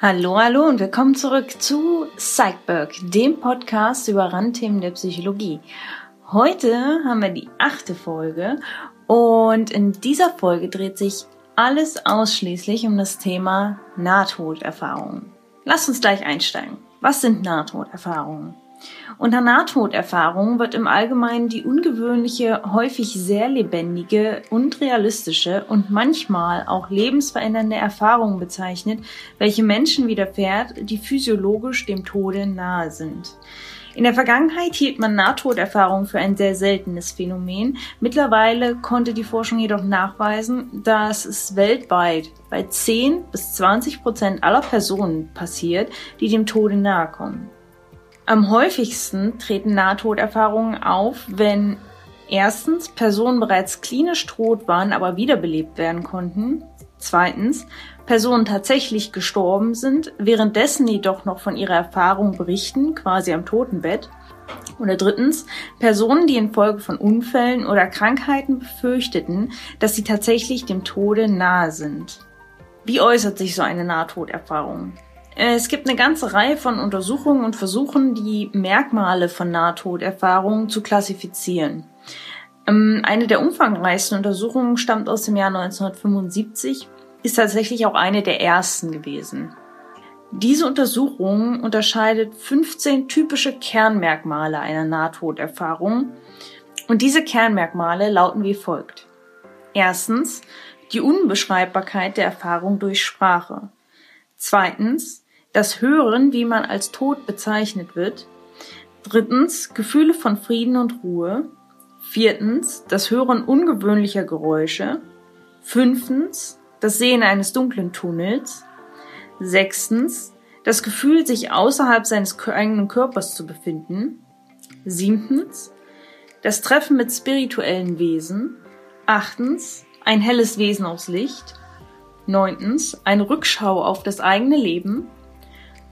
Hallo, hallo und willkommen zurück zu Psychberg, dem Podcast über Randthemen der Psychologie. Heute haben wir die achte Folge und in dieser Folge dreht sich alles ausschließlich um das Thema Nahtoderfahrungen. Lasst uns gleich einsteigen. Was sind Nahtoderfahrungen? Unter Nahtoderfahrung wird im Allgemeinen die ungewöhnliche, häufig sehr lebendige und realistische und manchmal auch lebensverändernde Erfahrung bezeichnet, welche Menschen widerfährt, die physiologisch dem Tode nahe sind. In der Vergangenheit hielt man Nahtoderfahrung für ein sehr seltenes Phänomen. Mittlerweile konnte die Forschung jedoch nachweisen, dass es weltweit bei 10 bis 20 Prozent aller Personen passiert, die dem Tode nahe kommen. Am häufigsten treten Nahtoderfahrungen auf, wenn erstens Personen bereits klinisch tot waren, aber wiederbelebt werden konnten. Zweitens, Personen tatsächlich gestorben sind, währenddessen jedoch noch von ihrer Erfahrung berichten, quasi am Totenbett. Oder drittens, Personen, die infolge von Unfällen oder Krankheiten befürchteten, dass sie tatsächlich dem Tode nahe sind. Wie äußert sich so eine Nahtoderfahrung? Äh, es gibt eine ganze Reihe von Untersuchungen und Versuchen, die Merkmale von Nahtoderfahrungen zu klassifizieren. Ähm, eine der umfangreichsten Untersuchungen stammt aus dem Jahr 1975, ist tatsächlich auch eine der ersten gewesen. Diese Untersuchung unterscheidet 15 typische Kernmerkmale einer Nahtoderfahrung und diese Kernmerkmale lauten wie folgt. Erstens die Unbeschreibbarkeit der Erfahrung durch Sprache. Zweitens das Hören, wie man als tot bezeichnet wird. Drittens, Gefühle von Frieden und Ruhe. Viertens, das Hören ungewöhnlicher Geräusche. Fünftens, das Sehen eines dunklen Tunnels. Sechstens, das Gefühl, sich außerhalb seines eigenen Körpers zu befinden. Siebtens, das Treffen mit spirituellen Wesen. Achtens, ein helles Wesen aus Licht. Neuntens, eine Rückschau auf das eigene Leben.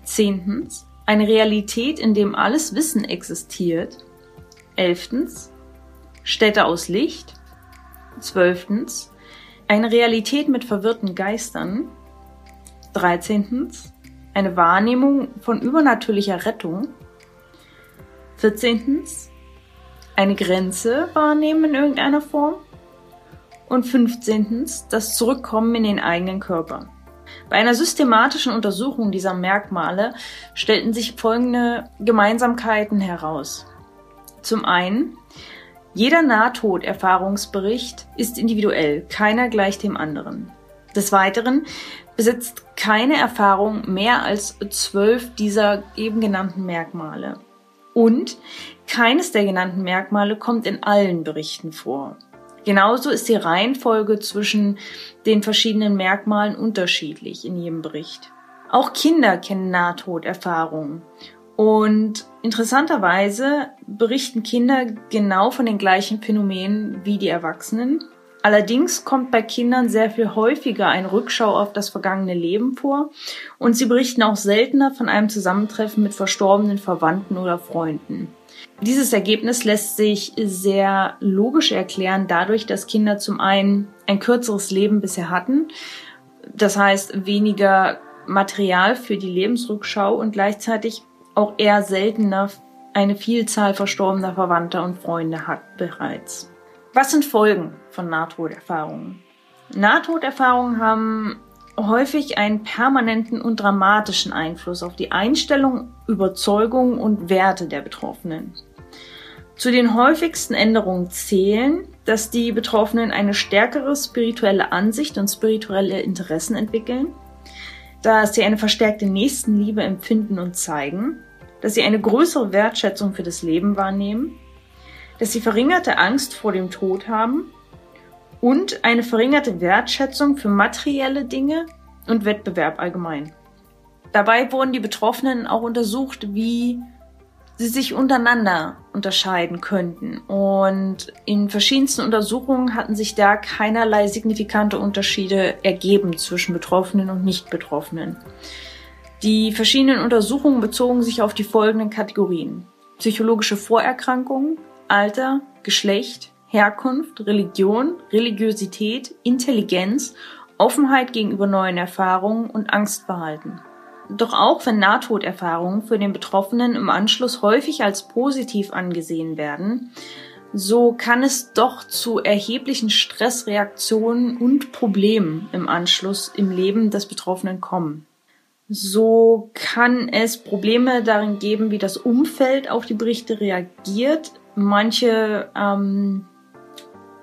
Zehntens, eine Realität, in dem alles Wissen existiert. Elftens, Städte aus Licht. Zwölftens, eine Realität mit verwirrten Geistern. Dreizehntens, eine Wahrnehmung von übernatürlicher Rettung. Vierzehntens, eine Grenze wahrnehmen in irgendeiner Form. Und fünfzehntens, das Zurückkommen in den eigenen Körper. Bei einer systematischen Untersuchung dieser Merkmale stellten sich folgende Gemeinsamkeiten heraus. Zum einen, jeder Nahtoderfahrungsbericht ist individuell, keiner gleicht dem anderen. Des Weiteren besitzt keine Erfahrung mehr als zwölf dieser eben genannten Merkmale. Und keines der genannten Merkmale kommt in allen Berichten vor. Genauso ist die Reihenfolge zwischen den verschiedenen Merkmalen unterschiedlich in jedem Bericht. Auch Kinder kennen Nahtoderfahrungen. Und interessanterweise berichten Kinder genau von den gleichen Phänomenen wie die Erwachsenen. Allerdings kommt bei Kindern sehr viel häufiger ein Rückschau auf das vergangene Leben vor und sie berichten auch seltener von einem Zusammentreffen mit verstorbenen Verwandten oder Freunden. Dieses Ergebnis lässt sich sehr logisch erklären dadurch, dass Kinder zum einen ein kürzeres Leben bisher hatten, das heißt weniger Material für die Lebensrückschau und gleichzeitig auch eher seltener eine Vielzahl verstorbener Verwandter und Freunde hat bereits. Was sind Folgen von Nahtoderfahrungen? Nahtoderfahrungen haben häufig einen permanenten und dramatischen Einfluss auf die Einstellung, Überzeugung und Werte der Betroffenen. Zu den häufigsten Änderungen zählen, dass die Betroffenen eine stärkere spirituelle Ansicht und spirituelle Interessen entwickeln, dass sie eine verstärkte Nächstenliebe empfinden und zeigen, dass sie eine größere Wertschätzung für das Leben wahrnehmen, dass sie verringerte Angst vor dem Tod haben und eine verringerte Wertschätzung für materielle Dinge und Wettbewerb allgemein. Dabei wurden die Betroffenen auch untersucht, wie sie sich untereinander unterscheiden könnten. Und in verschiedensten Untersuchungen hatten sich da keinerlei signifikante Unterschiede ergeben zwischen Betroffenen und Nicht-Betroffenen. Die verschiedenen Untersuchungen bezogen sich auf die folgenden Kategorien. Psychologische Vorerkrankungen, Alter, Geschlecht, Herkunft, Religion, Religiosität, Intelligenz, Offenheit gegenüber neuen Erfahrungen und Angstverhalten. Doch auch wenn Nahtoderfahrungen für den Betroffenen im Anschluss häufig als positiv angesehen werden, so kann es doch zu erheblichen Stressreaktionen und Problemen im Anschluss im Leben des Betroffenen kommen. So kann es Probleme darin geben, wie das Umfeld auf die Berichte reagiert. Manche ähm,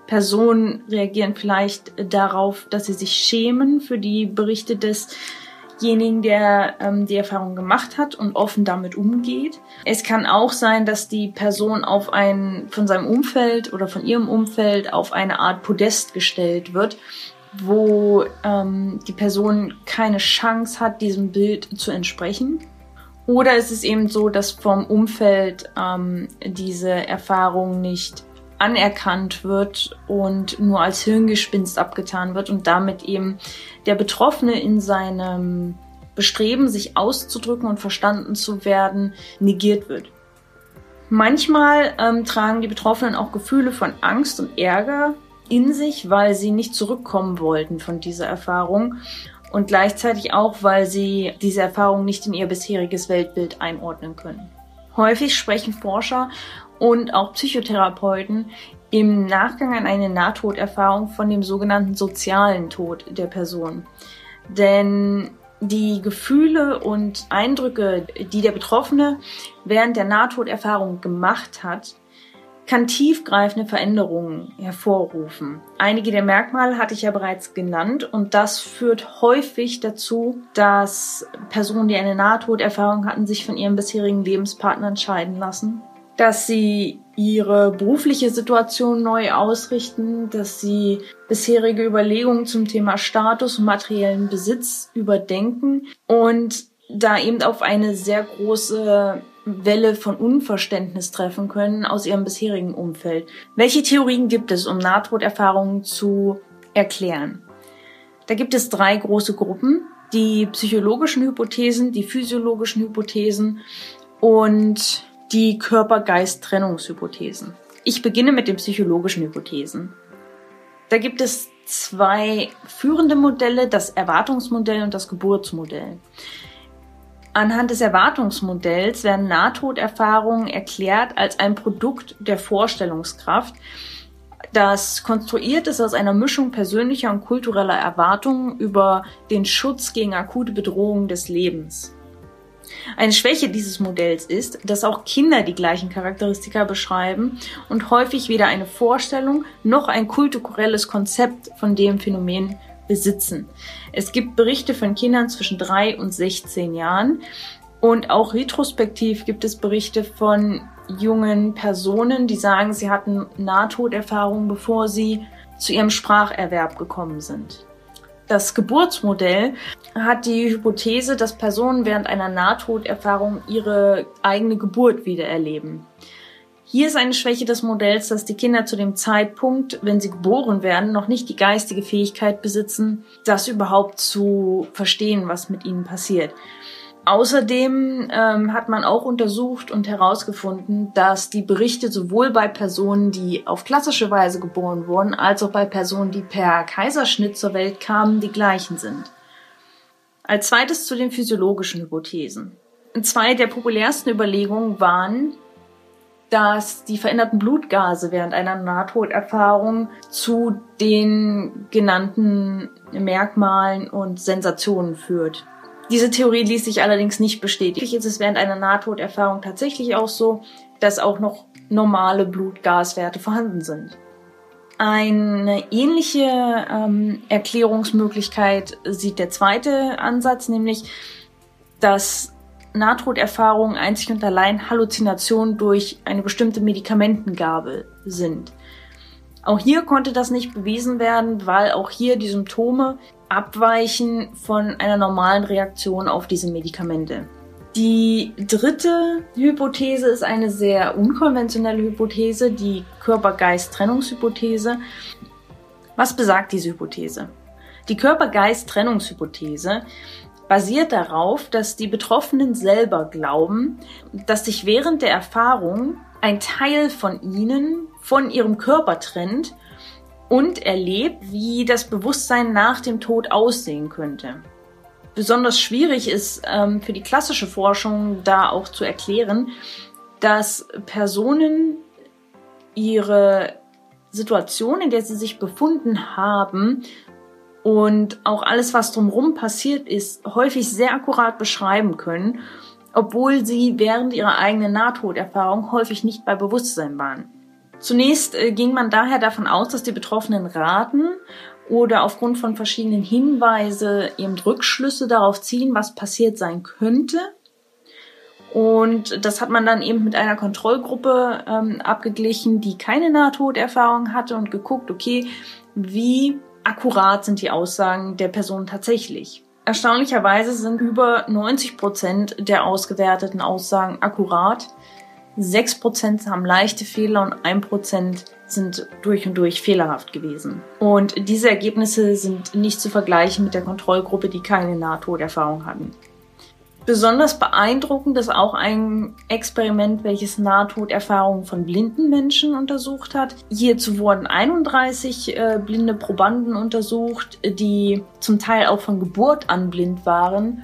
Personen reagieren vielleicht darauf, dass sie sich schämen für die Berichte desjenigen, der ähm, die Erfahrung gemacht hat und offen damit umgeht. Es kann auch sein, dass die Person auf ein, von seinem Umfeld oder von ihrem Umfeld auf eine Art Podest gestellt wird wo ähm, die Person keine Chance hat, diesem Bild zu entsprechen. Oder ist es eben so, dass vom Umfeld ähm, diese Erfahrung nicht anerkannt wird und nur als Hirngespinst abgetan wird und damit eben der Betroffene in seinem Bestreben, sich auszudrücken und verstanden zu werden, negiert wird. Manchmal ähm, tragen die Betroffenen auch Gefühle von Angst und Ärger in sich, weil sie nicht zurückkommen wollten von dieser Erfahrung und gleichzeitig auch, weil sie diese Erfahrung nicht in ihr bisheriges Weltbild einordnen können. Häufig sprechen Forscher und auch Psychotherapeuten im Nachgang an eine Nahtoderfahrung von dem sogenannten sozialen Tod der Person. Denn die Gefühle und Eindrücke, die der Betroffene während der Nahtoderfahrung gemacht hat, kann tiefgreifende Veränderungen hervorrufen. Einige der Merkmale hatte ich ja bereits genannt und das führt häufig dazu, dass Personen, die eine Nahtoderfahrung hatten, sich von ihrem bisherigen Lebenspartner entscheiden lassen, dass sie ihre berufliche Situation neu ausrichten, dass sie bisherige Überlegungen zum Thema Status und materiellen Besitz überdenken und da eben auf eine sehr große Welle von Unverständnis treffen können aus ihrem bisherigen Umfeld. Welche Theorien gibt es, um Nahtoderfahrungen zu erklären? Da gibt es drei große Gruppen. Die psychologischen Hypothesen, die physiologischen Hypothesen und die Körper-Geist-Trennungshypothesen. Ich beginne mit den psychologischen Hypothesen. Da gibt es zwei führende Modelle, das Erwartungsmodell und das Geburtsmodell. Anhand des Erwartungsmodells werden Nahtoderfahrungen erklärt als ein Produkt der Vorstellungskraft, das konstruiert ist aus einer Mischung persönlicher und kultureller Erwartungen über den Schutz gegen akute Bedrohungen des Lebens. Eine Schwäche dieses Modells ist, dass auch Kinder die gleichen Charakteristika beschreiben und häufig weder eine Vorstellung noch ein kulturelles Konzept von dem Phänomen besitzen. Es gibt Berichte von Kindern zwischen drei und 16 Jahren und auch retrospektiv gibt es Berichte von jungen Personen, die sagen, sie hatten Nahtoderfahrungen, bevor sie zu ihrem Spracherwerb gekommen sind. Das Geburtsmodell hat die Hypothese, dass Personen während einer Nahtoderfahrung ihre eigene Geburt wiedererleben. Hier ist eine Schwäche des Modells, dass die Kinder zu dem Zeitpunkt, wenn sie geboren werden, noch nicht die geistige Fähigkeit besitzen, das überhaupt zu verstehen, was mit ihnen passiert. Außerdem ähm, hat man auch untersucht und herausgefunden, dass die Berichte sowohl bei Personen, die auf klassische Weise geboren wurden, als auch bei Personen, die per Kaiserschnitt zur Welt kamen, die gleichen sind. Als zweites zu den physiologischen Hypothesen. Zwei der populärsten Überlegungen waren, dass die veränderten Blutgase während einer Nahtoderfahrung zu den genannten Merkmalen und Sensationen führt. Diese Theorie ließ sich allerdings nicht bestätigen. Ist es während einer Nahtoderfahrung tatsächlich auch so, dass auch noch normale Blutgaswerte vorhanden sind. Eine ähnliche ähm, Erklärungsmöglichkeit sieht der zweite Ansatz, nämlich dass Nahtoderfahrungen einzig und allein Halluzinationen durch eine bestimmte Medikamentengabe sind. Auch hier konnte das nicht bewiesen werden, weil auch hier die Symptome abweichen von einer normalen Reaktion auf diese Medikamente. Die dritte Hypothese ist eine sehr unkonventionelle Hypothese, die Körper-Geist-Trennungshypothese. Was besagt diese Hypothese? Die Körper-Geist-Trennungshypothese basiert darauf, dass die Betroffenen selber glauben, dass sich während der Erfahrung ein Teil von ihnen von ihrem Körper trennt und erlebt, wie das Bewusstsein nach dem Tod aussehen könnte. besonders schwierig ist ähm, für die klassische Forschung da auch zu erklären, dass Personen ihre Situation, in der sie sich befunden haben und auch alles, was drumherum passiert ist, häufig sehr akkurat beschreiben können, obwohl sie während ihrer eigenen Nahtoderfahrung häufig nicht bei Bewusstsein waren. Zunächst äh, ging man daher davon aus, dass die Betroffenen raten oder aufgrund von verschiedenen Hinweise eben Rückschlüsse darauf ziehen, was passiert sein könnte und das hat man dann eben mit einer Kontrollgruppe ähm, abgeglichen, die keine Nahtoderfahrung hatte und geguckt, okay, wie akkurat sind die Aussagen der Person tatsächlich. Erstaunlicherweise sind über 90 Prozent der ausgewerteten Aussagen akkurat. 6 Prozent haben leichte Fehler und 1 Prozent sind durch und durch fehlerhaft gewesen. Und diese Ergebnisse sind nicht zu vergleichen mit der Kontrollgruppe, die keine Nahtoderfahrung hatten. Besonders beeindruckend ist auch ein Experiment, welches Nahtoderfahrungen von blinden Menschen untersucht hat. Hierzu wurden 31 äh, blinde Probanden untersucht, die zum Teil auch von Geburt an blind waren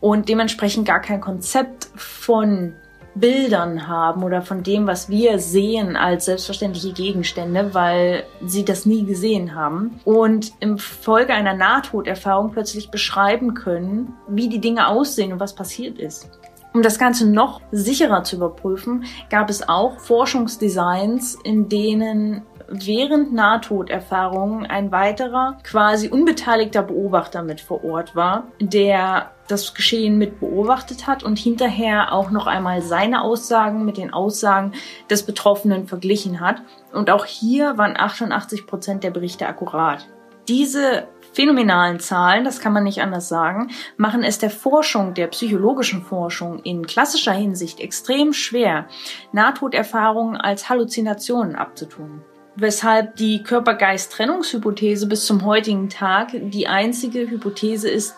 und dementsprechend gar kein Konzept von Bildern haben oder von dem, was wir sehen als selbstverständliche Gegenstände, weil sie das nie gesehen haben und im Folge einer Nahtoderfahrung plötzlich beschreiben können, wie die Dinge aussehen und was passiert ist. Um das Ganze noch sicherer zu überprüfen, gab es auch Forschungsdesigns, in denen während Nahtoderfahrungen ein weiterer, quasi unbeteiligter Beobachter mit vor Ort war, der das Geschehen mit beobachtet hat und hinterher auch noch einmal seine Aussagen mit den Aussagen des Betroffenen verglichen hat. Und auch hier waren 88 Prozent der Berichte akkurat. Diese phänomenalen Zahlen, das kann man nicht anders sagen, machen es der Forschung, der psychologischen Forschung in klassischer Hinsicht extrem schwer, Nahtoderfahrungen als Halluzinationen abzutun weshalb die Körper-Geist-Trennungshypothese bis zum heutigen Tag die einzige Hypothese ist,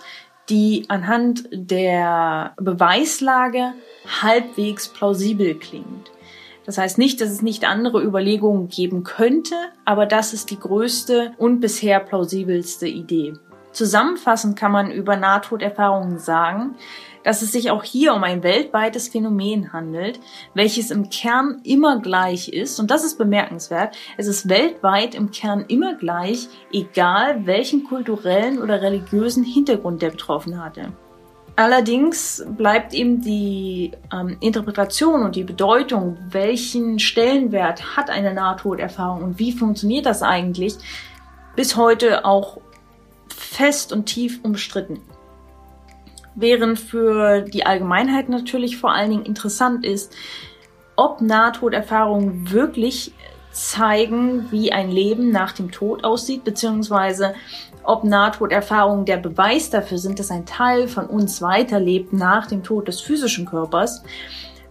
die anhand der Beweislage halbwegs plausibel klingt. Das heißt nicht, dass es nicht andere Überlegungen geben könnte, aber das ist die größte und bisher plausibelste Idee. Zusammenfassend kann man über Nahtoderfahrungen sagen, dass es sich auch hier um ein weltweites Phänomen handelt, welches im Kern immer gleich ist. Und das ist bemerkenswert. Es ist weltweit im Kern immer gleich, egal welchen kulturellen oder religiösen Hintergrund der Betroffene hatte. Allerdings bleibt eben die ähm, Interpretation und die Bedeutung, welchen Stellenwert hat eine Nahtoderfahrung und wie funktioniert das eigentlich, bis heute auch fest und tief umstritten. Während für die Allgemeinheit natürlich vor allen Dingen interessant ist, ob Nahtoderfahrungen wirklich zeigen, wie ein Leben nach dem Tod aussieht, beziehungsweise ob Nahtoderfahrungen der Beweis dafür sind, dass ein Teil von uns weiterlebt nach dem Tod des physischen Körpers.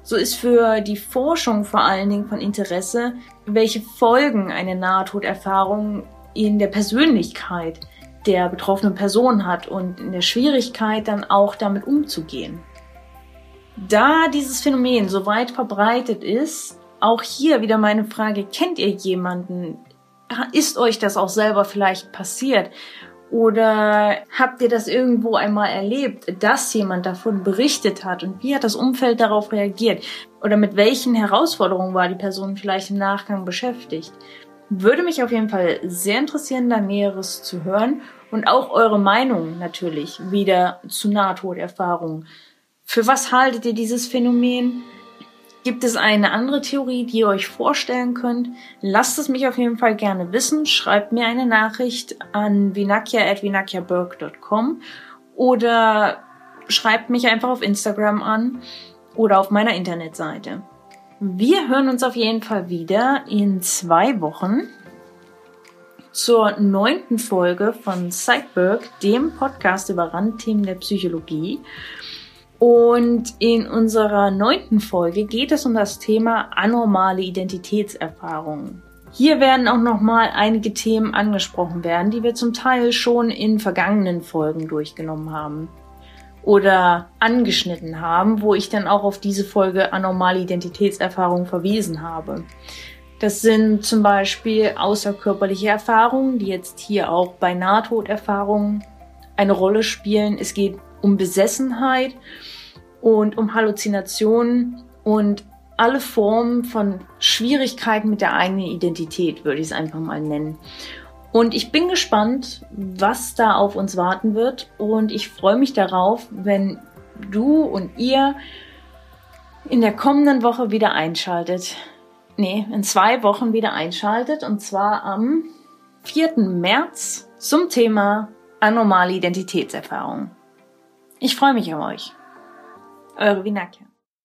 So ist für die Forschung vor allen Dingen von Interesse, welche Folgen eine Nahtoderfahrung in der Persönlichkeit der betroffenen Person hat und in der Schwierigkeit dann auch damit umzugehen. Da dieses Phänomen so weit verbreitet ist, auch hier wieder meine Frage, kennt ihr jemanden? Ist euch das auch selber vielleicht passiert? Oder habt ihr das irgendwo einmal erlebt, dass jemand davon berichtet hat und wie hat das Umfeld darauf reagiert? Oder mit welchen Herausforderungen war die Person vielleicht im Nachgang beschäftigt? Würde mich auf jeden Fall sehr interessieren, da Näheres zu hören und auch eure Meinung natürlich wieder zu Nahtoderfahrungen. Für was haltet ihr dieses Phänomen? Gibt es eine andere Theorie, die ihr euch vorstellen könnt? Lasst es mich auf jeden Fall gerne wissen. Schreibt mir eine Nachricht an vinakia.vinakiaberg.com oder schreibt mich einfach auf Instagram an oder auf meiner Internetseite. Wir hören uns auf jeden Fall wieder in zwei Wochen zur neunten Folge von Psychberg, dem Podcast über Randthemen der Psychologie. Und in unserer neunten Folge geht es um das Thema anormale Identitätserfahrungen. Hier werden auch nochmal einige Themen angesprochen werden, die wir zum Teil schon in vergangenen Folgen durchgenommen haben oder angeschnitten haben, wo ich dann auch auf diese Folge anormale Identitätserfahrung verwiesen habe. Das sind zum Beispiel außerkörperliche Erfahrungen, die jetzt hier auch bei Nahtoderfahrungen eine Rolle spielen. Es geht um Besessenheit und um Halluzinationen und alle Formen von Schwierigkeiten mit der eigenen Identität, würde ich es einfach mal nennen. Und ich bin gespannt, was da auf uns warten wird. Und ich freue mich darauf, wenn du und ihr in der kommenden Woche wieder einschaltet. Nee, in zwei Wochen wieder einschaltet. Und zwar am 4. März zum Thema anormale Identitätserfahrung. Ich freue mich auf euch. Eure Vinakja.